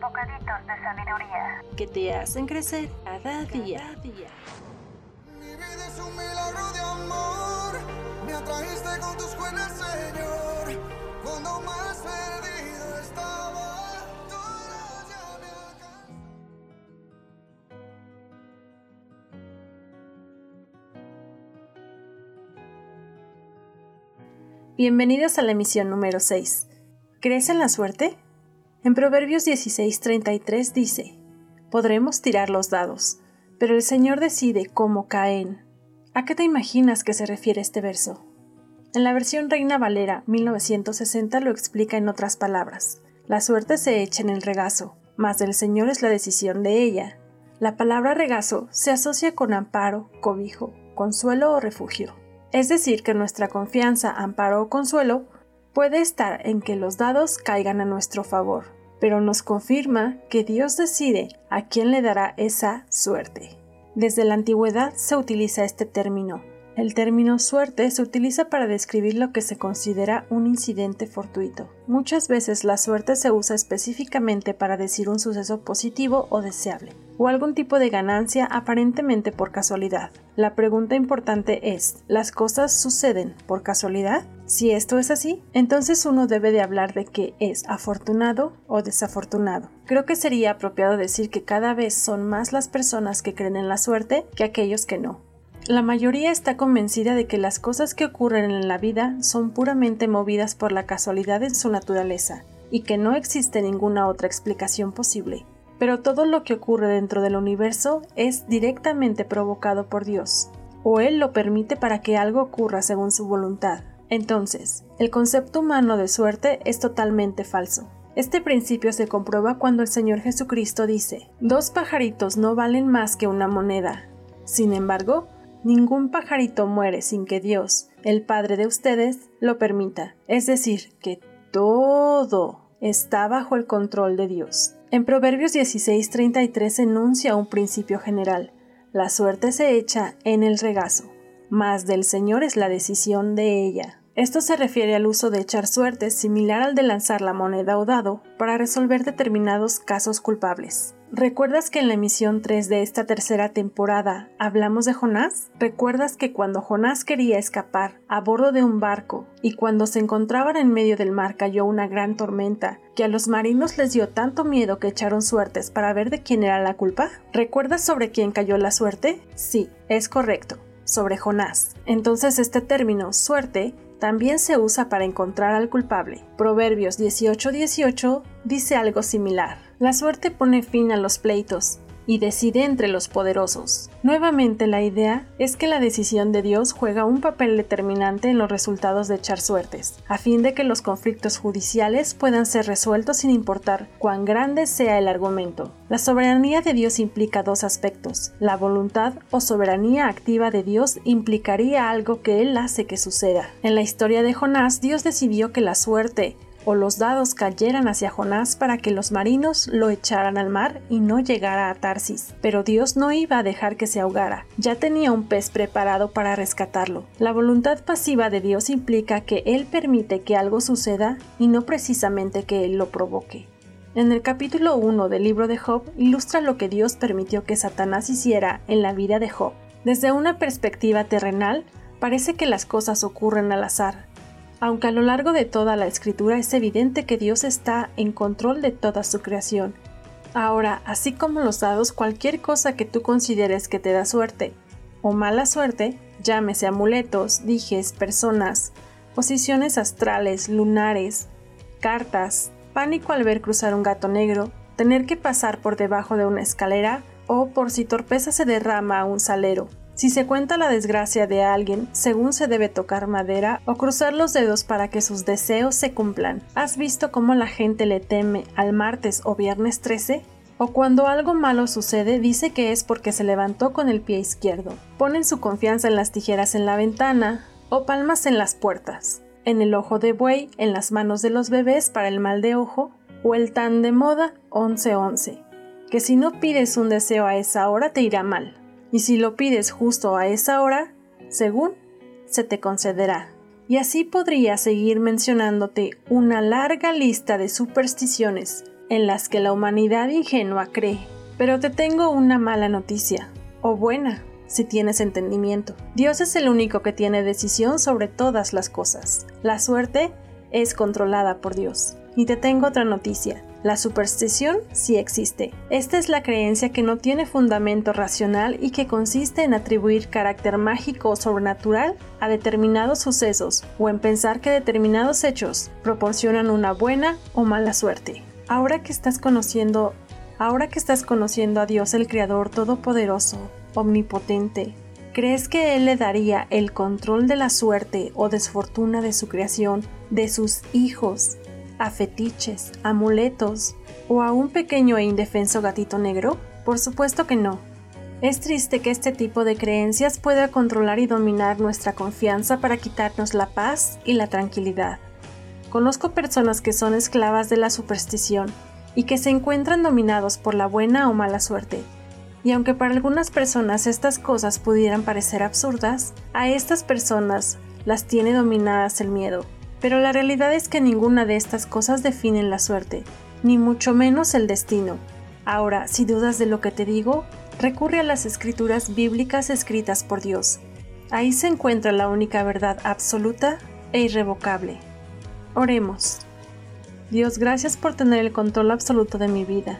Bocaditos de sabiduría. que te hacen crecer cada día. Mi vida es un milagro de amor. Me atrajiste con tus buenas, Señor. Cuando más perdido estaba, tú eras ya me alcanzó. Bienvenidos a la emisión número 6. ¿Crees en la suerte? En Proverbios 16:33 dice, Podremos tirar los dados, pero el Señor decide cómo caen. ¿A qué te imaginas que se refiere este verso? En la versión Reina Valera 1960 lo explica en otras palabras. La suerte se echa en el regazo, mas del Señor es la decisión de ella. La palabra regazo se asocia con amparo, cobijo, consuelo o refugio. Es decir, que nuestra confianza, amparo o consuelo puede estar en que los dados caigan a nuestro favor, pero nos confirma que Dios decide a quién le dará esa suerte. Desde la antigüedad se utiliza este término. El término suerte se utiliza para describir lo que se considera un incidente fortuito. Muchas veces la suerte se usa específicamente para decir un suceso positivo o deseable, o algún tipo de ganancia aparentemente por casualidad. La pregunta importante es, ¿las cosas suceden por casualidad? Si esto es así, entonces uno debe de hablar de que es afortunado o desafortunado. Creo que sería apropiado decir que cada vez son más las personas que creen en la suerte que aquellos que no. La mayoría está convencida de que las cosas que ocurren en la vida son puramente movidas por la casualidad en su naturaleza y que no existe ninguna otra explicación posible. Pero todo lo que ocurre dentro del universo es directamente provocado por Dios, o Él lo permite para que algo ocurra según su voluntad. Entonces, el concepto humano de suerte es totalmente falso. Este principio se comprueba cuando el Señor Jesucristo dice, dos pajaritos no valen más que una moneda. Sin embargo, ningún pajarito muere sin que Dios, el Padre de ustedes, lo permita. Es decir, que todo está bajo el control de Dios. En Proverbios 16:33 enuncia un principio general. La suerte se echa en el regazo, mas del Señor es la decisión de ella. Esto se refiere al uso de echar suertes similar al de lanzar la moneda o dado para resolver determinados casos culpables. ¿Recuerdas que en la emisión 3 de esta tercera temporada hablamos de Jonás? ¿Recuerdas que cuando Jonás quería escapar a bordo de un barco y cuando se encontraban en medio del mar cayó una gran tormenta que a los marinos les dio tanto miedo que echaron suertes para ver de quién era la culpa? ¿Recuerdas sobre quién cayó la suerte? Sí, es correcto, sobre Jonás. Entonces este término, suerte, también se usa para encontrar al culpable. Proverbios 18:18 dice algo similar. La suerte pone fin a los pleitos y decide entre los poderosos. Nuevamente la idea es que la decisión de Dios juega un papel determinante en los resultados de echar suertes, a fin de que los conflictos judiciales puedan ser resueltos sin importar cuán grande sea el argumento. La soberanía de Dios implica dos aspectos. La voluntad o soberanía activa de Dios implicaría algo que Él hace que suceda. En la historia de Jonás, Dios decidió que la suerte o los dados cayeran hacia Jonás para que los marinos lo echaran al mar y no llegara a Tarsis. Pero Dios no iba a dejar que se ahogara, ya tenía un pez preparado para rescatarlo. La voluntad pasiva de Dios implica que Él permite que algo suceda y no precisamente que Él lo provoque. En el capítulo 1 del libro de Job ilustra lo que Dios permitió que Satanás hiciera en la vida de Job. Desde una perspectiva terrenal, parece que las cosas ocurren al azar, aunque a lo largo de toda la escritura es evidente que Dios está en control de toda su creación. Ahora, así como los dados, cualquier cosa que tú consideres que te da suerte o mala suerte, llámese amuletos, dijes, personas, posiciones astrales, lunares, cartas, pánico al ver cruzar un gato negro, tener que pasar por debajo de una escalera o por si torpeza se derrama a un salero. Si se cuenta la desgracia de alguien, según se debe tocar madera o cruzar los dedos para que sus deseos se cumplan. ¿Has visto cómo la gente le teme al martes o viernes 13? O cuando algo malo sucede, dice que es porque se levantó con el pie izquierdo. Ponen su confianza en las tijeras en la ventana o palmas en las puertas, en el ojo de buey, en las manos de los bebés para el mal de ojo, o el tan de moda 1111, que si no pides un deseo a esa hora te irá mal y si lo pides justo a esa hora, según, se te concederá. Y así podría seguir mencionándote una larga lista de supersticiones en las que la humanidad ingenua cree. Pero te tengo una mala noticia, o buena, si tienes entendimiento. Dios es el único que tiene decisión sobre todas las cosas. La suerte es controlada por Dios. Y te tengo otra noticia. La superstición sí existe. Esta es la creencia que no tiene fundamento racional y que consiste en atribuir carácter mágico o sobrenatural a determinados sucesos o en pensar que determinados hechos proporcionan una buena o mala suerte. Ahora que estás conociendo, ahora que estás conociendo a Dios el Creador Todopoderoso, Omnipotente, ¿crees que Él le daría el control de la suerte o desfortuna de su creación, de sus hijos, a fetiches, amuletos o a un pequeño e indefenso gatito negro? Por supuesto que no. Es triste que este tipo de creencias pueda controlar y dominar nuestra confianza para quitarnos la paz y la tranquilidad. Conozco personas que son esclavas de la superstición y que se encuentran dominados por la buena o mala suerte. Y aunque para algunas personas estas cosas pudieran parecer absurdas, a estas personas las tiene dominadas el miedo, pero la realidad es que ninguna de estas cosas definen la suerte, ni mucho menos el destino. Ahora, si dudas de lo que te digo, recurre a las escrituras bíblicas escritas por Dios. Ahí se encuentra la única verdad absoluta e irrevocable. Oremos. Dios, gracias por tener el control absoluto de mi vida.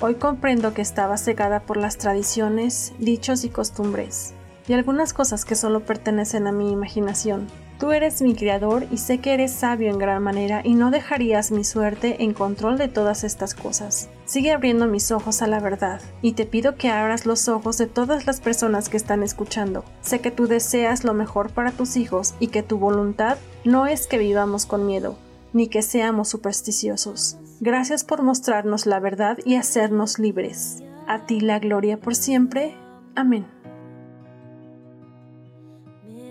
Hoy comprendo que estaba cegada por las tradiciones, dichos y costumbres, y algunas cosas que solo pertenecen a mi imaginación. Tú eres mi criador y sé que eres sabio en gran manera y no dejarías mi suerte en control de todas estas cosas. Sigue abriendo mis ojos a la verdad y te pido que abras los ojos de todas las personas que están escuchando. Sé que tú deseas lo mejor para tus hijos y que tu voluntad no es que vivamos con miedo, ni que seamos supersticiosos. Gracias por mostrarnos la verdad y hacernos libres. A ti la gloria por siempre. Amén.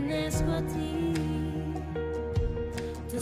pertenezco ti. Tu